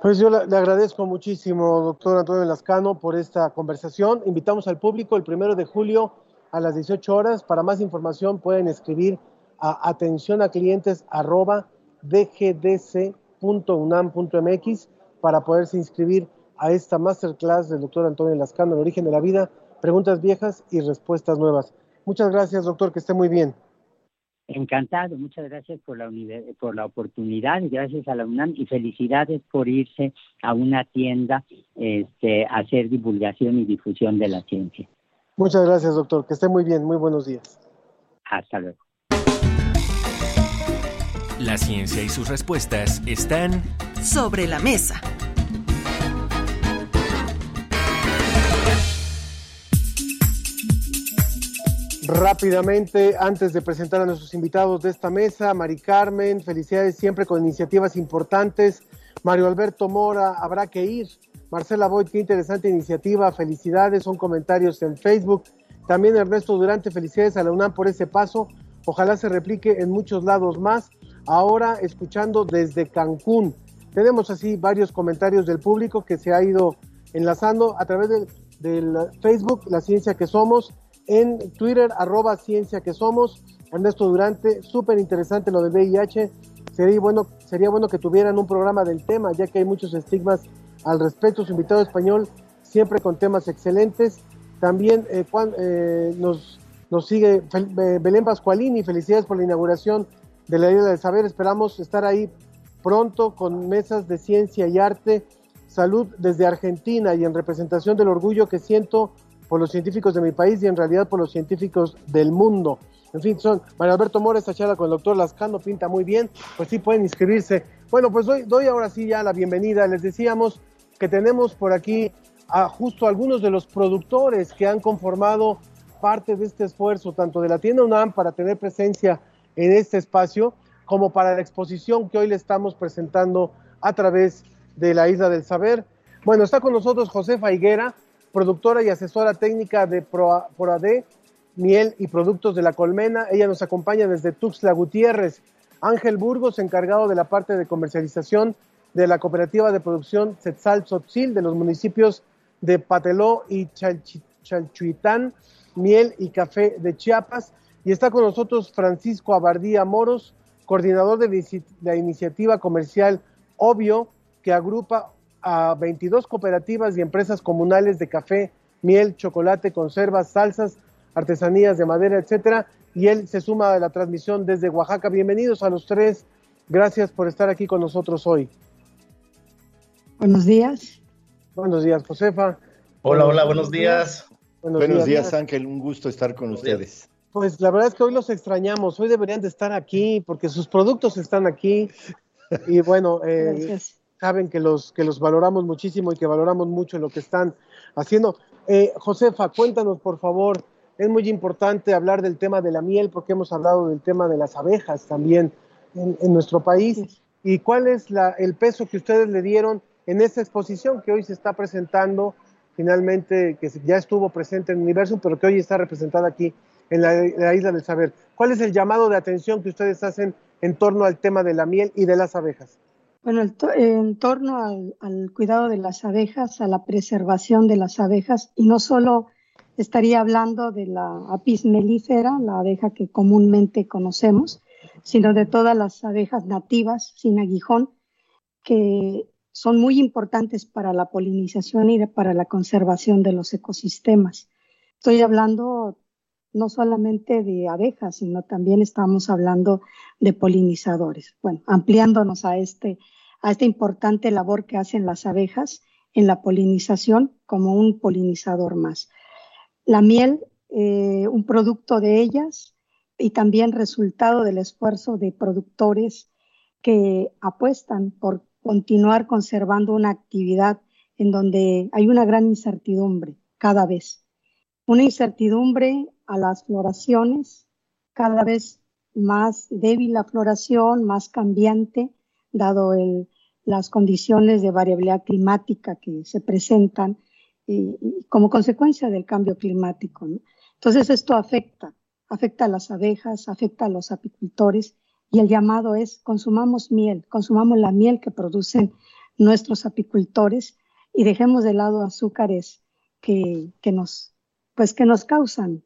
[SPEAKER 2] Pues yo le, agradezco muchísimo, doctor Antonio Lascano, por esta conversación. Invitamos al público el primero de julio a las 18 horas. Para más información pueden escribir a atención a clientes dgdc.unam.mx para poderse inscribir a esta masterclass del doctor Antonio Lascano, el origen de la vida, preguntas viejas y respuestas nuevas. Muchas gracias, doctor, que esté muy bien.
[SPEAKER 11] Encantado, muchas gracias por la, por la oportunidad, gracias a la UNAM y felicidades por irse a una tienda este, a hacer divulgación y difusión de la ciencia.
[SPEAKER 2] Muchas gracias, doctor, que esté muy bien, muy buenos días.
[SPEAKER 11] Hasta luego.
[SPEAKER 8] La ciencia y sus respuestas están
[SPEAKER 9] sobre la mesa.
[SPEAKER 2] Rápidamente, antes de presentar a nuestros invitados de esta mesa, Mari Carmen, felicidades siempre con iniciativas importantes. Mario Alberto Mora, habrá que ir. Marcela Boyd, qué interesante iniciativa, felicidades, son comentarios en Facebook. También Ernesto Durante, felicidades a la UNAM por ese paso. Ojalá se replique en muchos lados más. Ahora escuchando desde Cancún. Tenemos así varios comentarios del público que se ha ido enlazando a través del Facebook, La Ciencia que Somos en Twitter, arroba ciencia que somos. Ernesto Durante, súper interesante lo del VIH. Sería bueno, sería bueno que tuvieran un programa del tema, ya que hay muchos estigmas al respecto. Su invitado español, siempre con temas excelentes. También eh, eh, nos, nos sigue Belén Pascualini, felicidades por la inauguración de la Isla del Saber. Esperamos estar ahí pronto con mesas de ciencia y arte. Salud desde Argentina y en representación del orgullo que siento por los científicos de mi país y en realidad por los científicos del mundo. En fin, son María Alberto Mora, esta charla con el doctor Lascano pinta muy bien, pues sí pueden inscribirse. Bueno, pues doy, doy ahora sí ya la bienvenida. Les decíamos que tenemos por aquí a justo algunos de los productores que han conformado parte de este esfuerzo, tanto de la tienda UNAM para tener presencia en este espacio, como para la exposición que hoy le estamos presentando a través de la Isla del Saber. Bueno, está con nosotros Josefa Higuera, productora y asesora técnica de ProAD, miel y productos de la colmena. Ella nos acompaña desde Tuxtla Gutiérrez. Ángel Burgos, encargado de la parte de comercialización de la cooperativa de producción Setzal Tzotzil de los municipios de Pateló y Chalchuitán, miel y café de Chiapas. Y está con nosotros Francisco Abardía Moros, coordinador de la iniciativa comercial Obvio, que agrupa a 22 cooperativas y empresas comunales de café, miel, chocolate, conservas, salsas, artesanías de madera, etcétera. Y él se suma a la transmisión desde Oaxaca. Bienvenidos a los tres. Gracias por estar aquí con nosotros hoy.
[SPEAKER 12] Buenos días.
[SPEAKER 2] Buenos días, Josefa.
[SPEAKER 13] Hola, hola, buenos días.
[SPEAKER 14] Buenos, días, Ángel. Un gusto estar con ustedes.
[SPEAKER 2] Pues la verdad es que hoy los extrañamos. Hoy deberían de estar aquí porque sus productos están aquí. Y bueno, eh, saben que los, que los valoramos muchísimo y que valoramos mucho lo que están haciendo. Eh, Josefa, cuéntanos por favor, es muy importante hablar del tema de la miel porque hemos hablado del tema de las abejas también en, nuestro país. ¿Y cuál es la, el peso que ustedes le dieron en esta exposición que hoy se está presentando, finalmente, que ya estuvo presente en el universo, pero que hoy está representada aquí en la, la Isla del Saber? ¿Cuál es el llamado de atención que ustedes hacen en torno al tema de la miel y de las abejas?
[SPEAKER 12] Bueno, en torno al, cuidado de las abejas, a la preservación de las abejas, y no solo estaría hablando de la apis mellifera, la abeja que comúnmente conocemos, sino de todas las abejas nativas sin aguijón, que son muy importantes para la polinización y para la conservación de los ecosistemas. Estoy hablando no solamente de abejas, sino también estamos hablando de polinizadores. Bueno, ampliándonos a, este, a esta importante labor que hacen las abejas en la polinización como un polinizador más. La miel, eh, un producto de ellas y también resultado del esfuerzo de productores que apuestan por continuar conservando una actividad en donde hay una gran incertidumbre cada vez. Una incertidumbre a las floraciones, cada vez más débil la floración, más cambiante, dado el, las condiciones de variabilidad climática que se presentan y, como consecuencia del cambio climático. Entonces esto afecta, afecta a las abejas, afecta a los apicultores y el llamado es consumamos miel, consumamos la miel que producen nuestros apicultores y dejemos de lado azúcares que, que nos, pues que nos causan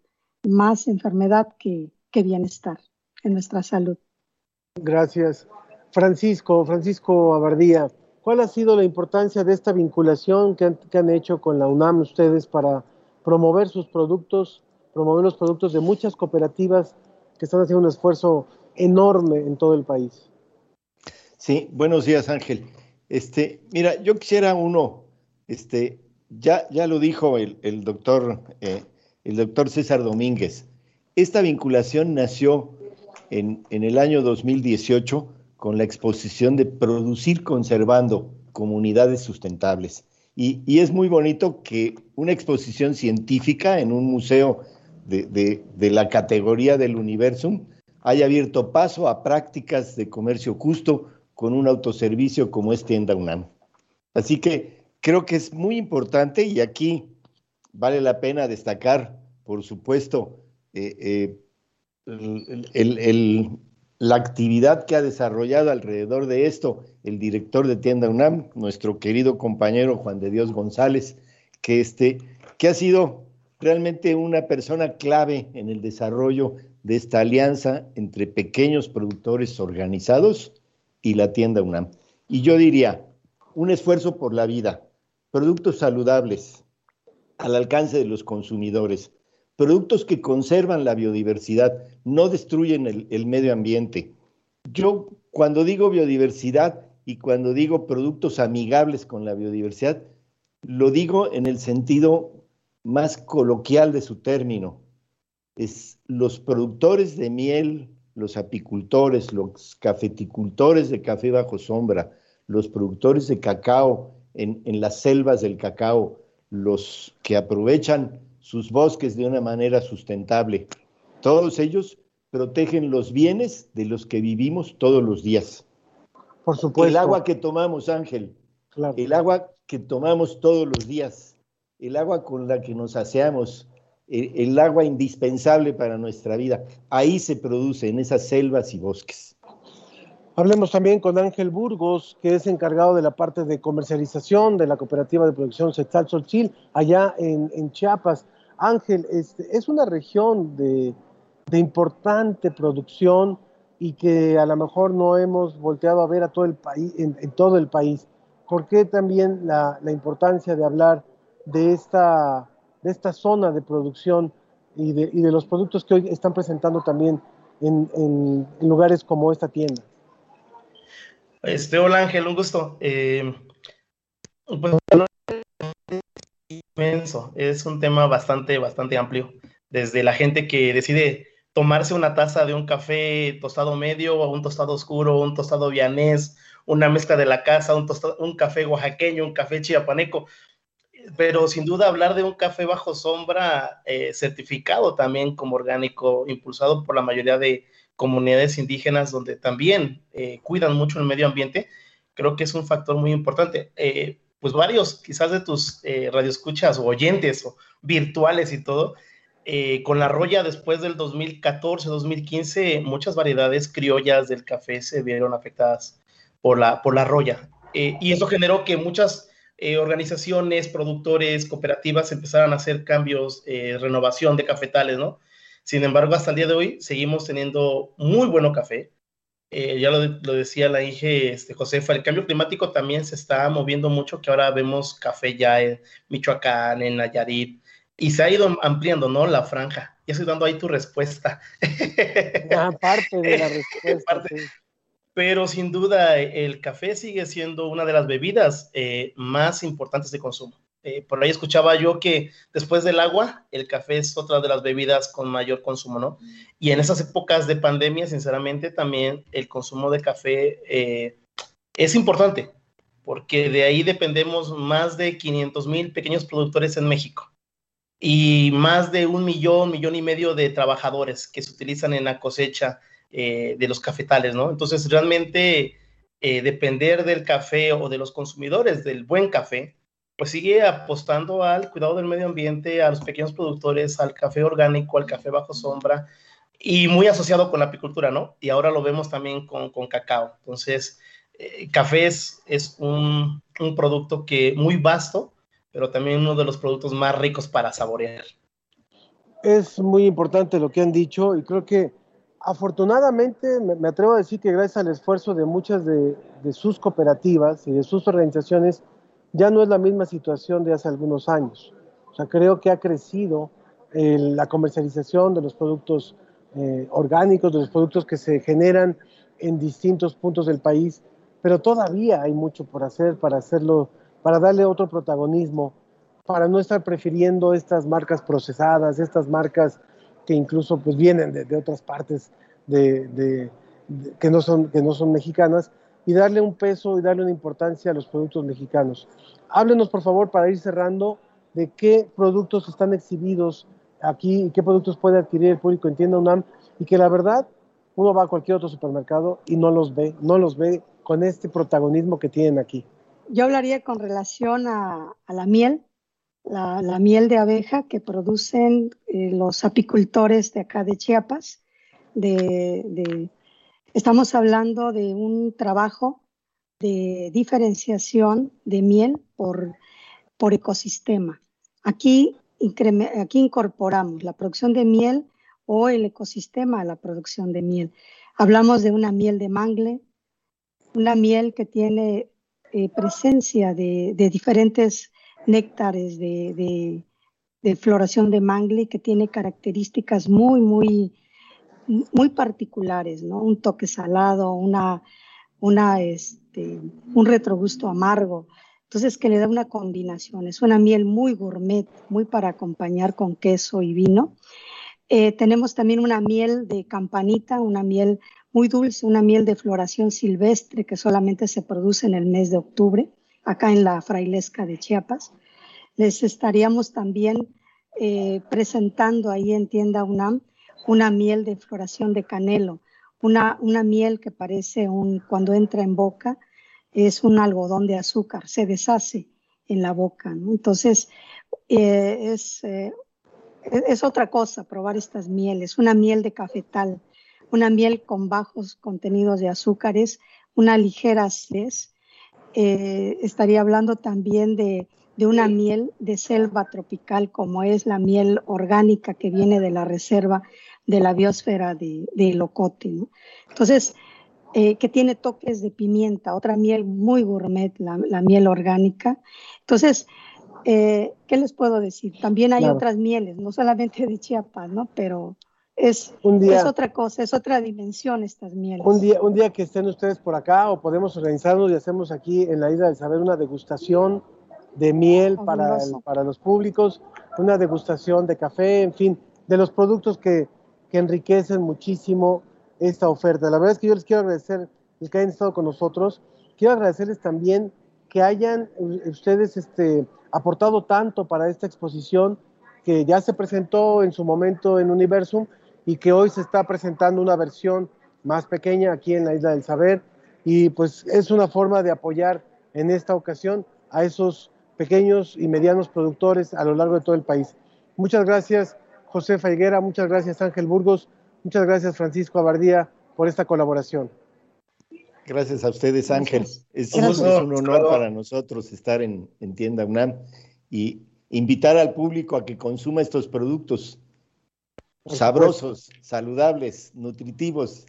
[SPEAKER 12] más enfermedad que, que bienestar en nuestra salud.
[SPEAKER 2] Gracias. Francisco, Francisco Abardía, ¿cuál ha sido la importancia de esta vinculación que han, hecho con la UNAM ustedes para promover sus productos, promover los productos de muchas cooperativas que están haciendo un esfuerzo enorme en todo el país?
[SPEAKER 14] Sí, buenos días Ángel. Este, mira, yo quisiera uno, este, ya, ya lo dijo el, doctor, eh, el doctor César Domínguez. Esta vinculación nació en, en el año 2018 con la exposición de Producir Conservando Comunidades Sustentables. Y, es muy bonito que una exposición científica en un museo de, la categoría del Universum haya abierto paso a prácticas de comercio justo con un autoservicio como es Tienda UNAM. Así que creo que es muy importante y aquí vale la pena destacar, por supuesto, eh, eh, el, la actividad que ha desarrollado alrededor de esto el director de Tienda UNAM, nuestro querido compañero Juan de Dios González, que, este, que ha sido realmente una persona clave en el desarrollo de esta alianza entre pequeños productores organizados y la Tienda UNAM. Y yo diría, un esfuerzo por la vida, productos saludables al alcance de los consumidores, productos que conservan la biodiversidad, no destruyen el, medio ambiente. Yo cuando digo biodiversidad y cuando digo productos amigables con la biodiversidad, lo digo en el sentido más coloquial de su término. Es los productores de miel, los apicultores, los cafeticultores de café bajo sombra, los productores de cacao en, las selvas del cacao, los que aprovechan sus bosques de una manera sustentable. Todos ellos protegen los bienes de los que vivimos todos los días.
[SPEAKER 2] Por supuesto.
[SPEAKER 14] El agua que tomamos, Ángel, el agua que tomamos todos los días, el agua con la que nos aseamos, el, el agua indispensable para nuestra vida, ahí se produce, en esas selvas y bosques.
[SPEAKER 2] Hablemos también con Ángel Burgos, que es encargado de la parte de comercialización de la cooperativa de producción Setzal Solchil, allá en, Chiapas. Ángel, este, es una región de, importante producción y que a lo mejor no hemos volteado a ver a todo el país, en, todo el país. ¿Por qué también la, importancia de hablar de esta, zona de producción y de, y de los productos que hoy están presentando también en lugares como esta tienda?
[SPEAKER 9] Este, hola Ángel, un gusto. Eh, pues, es un tema bastante, bastante amplio. Desde la gente que decide tomarse una taza de un café tostado medio o un tostado oscuro, un tostado vianés, una mezcla de la casa, un, un café oaxaqueño, un café chiapaneco, pero sin duda hablar de un café bajo sombra eh, certificado también como orgánico, impulsado por la mayoría de, comunidades indígenas donde también eh, cuidan mucho el medio ambiente, creo que es un factor muy importante. Eh, pues varios quizás de tus eh, radioescuchas o oyentes o virtuales y todo, con la roya después del 2014, 2015, muchas variedades criollas del café se vieron afectadas por la, por la roya. y eso generó que muchas organizaciones, productores, cooperativas empezaran a hacer cambios, renovación de cafetales, ¿no? Sin embargo, hasta el día de hoy seguimos teniendo muy bueno café. eh, ya lo, lo, decía la Inge este, Josefa, el cambio climático también se está moviendo mucho, que ahora vemos café ya en Michoacán, en Nayarit, y se ha ido ampliando, ¿no? La franja. Ya estoy dando ahí tu respuesta.
[SPEAKER 2] Parte de la respuesta.
[SPEAKER 9] Pero sin duda, el café sigue siendo una de las bebidas eh, más importantes de consumo. Eh, por ahí escuchaba yo que después del agua, el café es otra de las bebidas con mayor consumo, ¿no? Y en esas épocas de pandemia, sinceramente, también el consumo de café eh, es importante, porque de ahí dependemos más de 500 mil pequeños productores en México y más de un millón, millón y medio de trabajadores que se utilizan en la cosecha eh, de los cafetales, ¿no? Entonces, realmente depender del café o de los consumidores del buen café, pues sigue apostando al cuidado del medio ambiente, a los pequeños productores, al café orgánico, al café bajo sombra y muy asociado con la apicultura, ¿no? Y ahora lo vemos también con, con cacao. Entonces, eh, café es, es un, un, producto que muy vasto, pero también uno de los productos más ricos para saborear.
[SPEAKER 2] Es muy importante lo que han dicho y creo que afortunadamente me, me atrevo a decir que gracias al esfuerzo de muchas de, de sus cooperativas y de sus organizaciones, ya no es la misma situación de hace algunos años. O sea, creo que ha crecido eh, la comercialización de los productos eh, orgánicos, de los productos que se generan en distintos puntos del país, pero todavía hay mucho por hacer para hacerlo, para darle otro protagonismo, para no estar prefiriendo estas marcas procesadas, estas marcas que incluso pues vienen de, otras partes que, no son, que no son mexicanas, y darle un peso y darle una importancia a los productos mexicanos. Háblenos, por favor, para ir cerrando, de qué productos están exhibidos aquí y qué productos puede adquirir el público en tienda UNAM y que la verdad uno va a cualquier otro supermercado y no los ve, no los ve con este protagonismo que tienen aquí.
[SPEAKER 12] Yo hablaría con relación a, a la miel, la, la, miel de abeja que producen eh, los apicultores de acá de Chiapas, de, de Estamos hablando de un trabajo de diferenciación de miel por, por ecosistema. Aquí, aquí incorporamos la producción de miel o el ecosistema a la producción de miel. Hablamos de una miel de mangle, una miel que tiene eh, presencia de, diferentes néctares de, de, floración de mangle que tiene características muy, muy muy particulares, ¿no? Un toque salado, una, una, este, un retrogusto amargo. Entonces, que le da una combinación. Es una miel muy gourmet, muy para acompañar con queso y vino. Eh, tenemos también una miel de campanita, una miel muy dulce, una miel de floración silvestre que solamente se produce en el mes de octubre, acá en la frailesca de Chiapas. Les estaríamos también eh, presentando ahí en tienda UNAM una miel de floración de canelo, una, una miel que parece un, cuando entra en boca, es un algodón de azúcar, se deshace en la boca. Entonces, eh, es, eh, es otra cosa probar estas mieles, una miel de cafetal, una miel con bajos contenidos de azúcares, una ligera acidez. Eh, estaría hablando también de, de, una miel de selva tropical, como es la miel orgánica que viene de la reserva de la biosfera de, de Locote. ¿no? Entonces, eh, que tiene toques de pimienta, otra miel muy gourmet, la, la miel orgánica. Entonces, eh, ¿qué les puedo decir? También hay claro. otras mieles, no solamente de Chiapas, ¿no? Pero es, día, es, otra cosa, es otra dimensión estas mieles.
[SPEAKER 2] Un día, un día que estén ustedes por acá o podemos organizarnos y hacemos aquí en la Isla del Saber una degustación de miel para, el, para los públicos, una degustación de café, en fin, de los productos que, que enriquecen muchísimo esta oferta. La verdad es que yo les quiero agradecer el que hayan estado con nosotros. Quiero agradecerles también que hayan ustedes este, aportado tanto para esta exposición que ya se presentó en su momento en Universum y que hoy se está presentando una versión más pequeña aquí en la Isla del Saber. Y pues es una forma de apoyar en esta ocasión a esos pequeños y medianos productores a lo largo de todo el país. Muchas gracias José Faiguera, muchas gracias Ángel Burgos, muchas gracias Francisco Abardía por esta colaboración.
[SPEAKER 14] Gracias a ustedes Ángel. Es, es, un honor para nosotros estar en, en Tienda UNAM y invitar al público a que consuma estos productos sabrosos, saludables, nutritivos.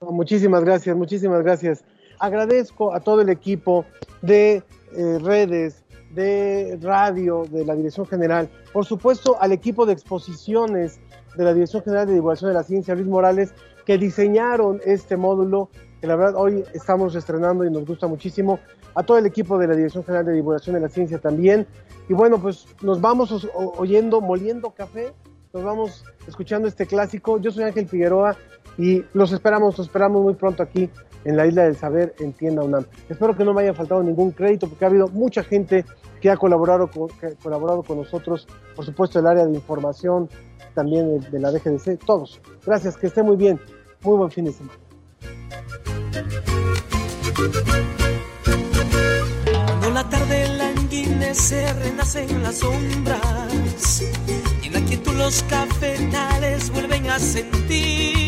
[SPEAKER 2] Muchísimas gracias, muchísimas gracias. Agradezco a todo el equipo de eh, redes, de radio, de la Dirección General, por supuesto al equipo de exposiciones de la Dirección General de Divulgación de la Ciencia, Luis Morales, que diseñaron este módulo, que la verdad hoy estamos estrenando y nos gusta muchísimo, a todo el equipo de la Dirección General de Divulgación de la Ciencia también. Y bueno, pues nos vamos oyendo, moliendo café, nos vamos escuchando este clásico. Yo soy Ángel Figueroa y los esperamos, los esperamos muy pronto aquí en la Isla del Saber en Tienda UNAM. Espero que no me haya faltado ningún crédito porque ha habido mucha gente que ha colaborado con, colaborado con nosotros, por supuesto el área de información, también de, la DGDC, todos. Gracias, que esté muy bien. Muy buen fin de semana.
[SPEAKER 7] Cuando la tarde languidece, renace en las sombras y en la quietud los cafetales vuelven a sentir en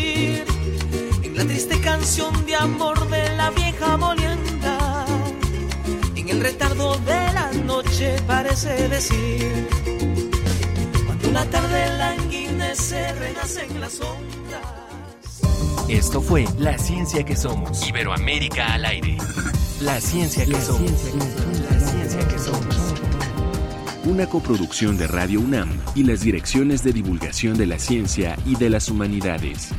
[SPEAKER 7] la triste canción de amor de la vieja molienda en el retardo de la noche parece decir cuando la tarde languidece, renace en las sombras
[SPEAKER 8] esto fue La Ciencia que Somos. Iberoamérica al aire. La Ciencia que Somos. La Ciencia que Somos. Una coproducción de Radio UNAM y las direcciones de divulgación de la ciencia y de las humanidades.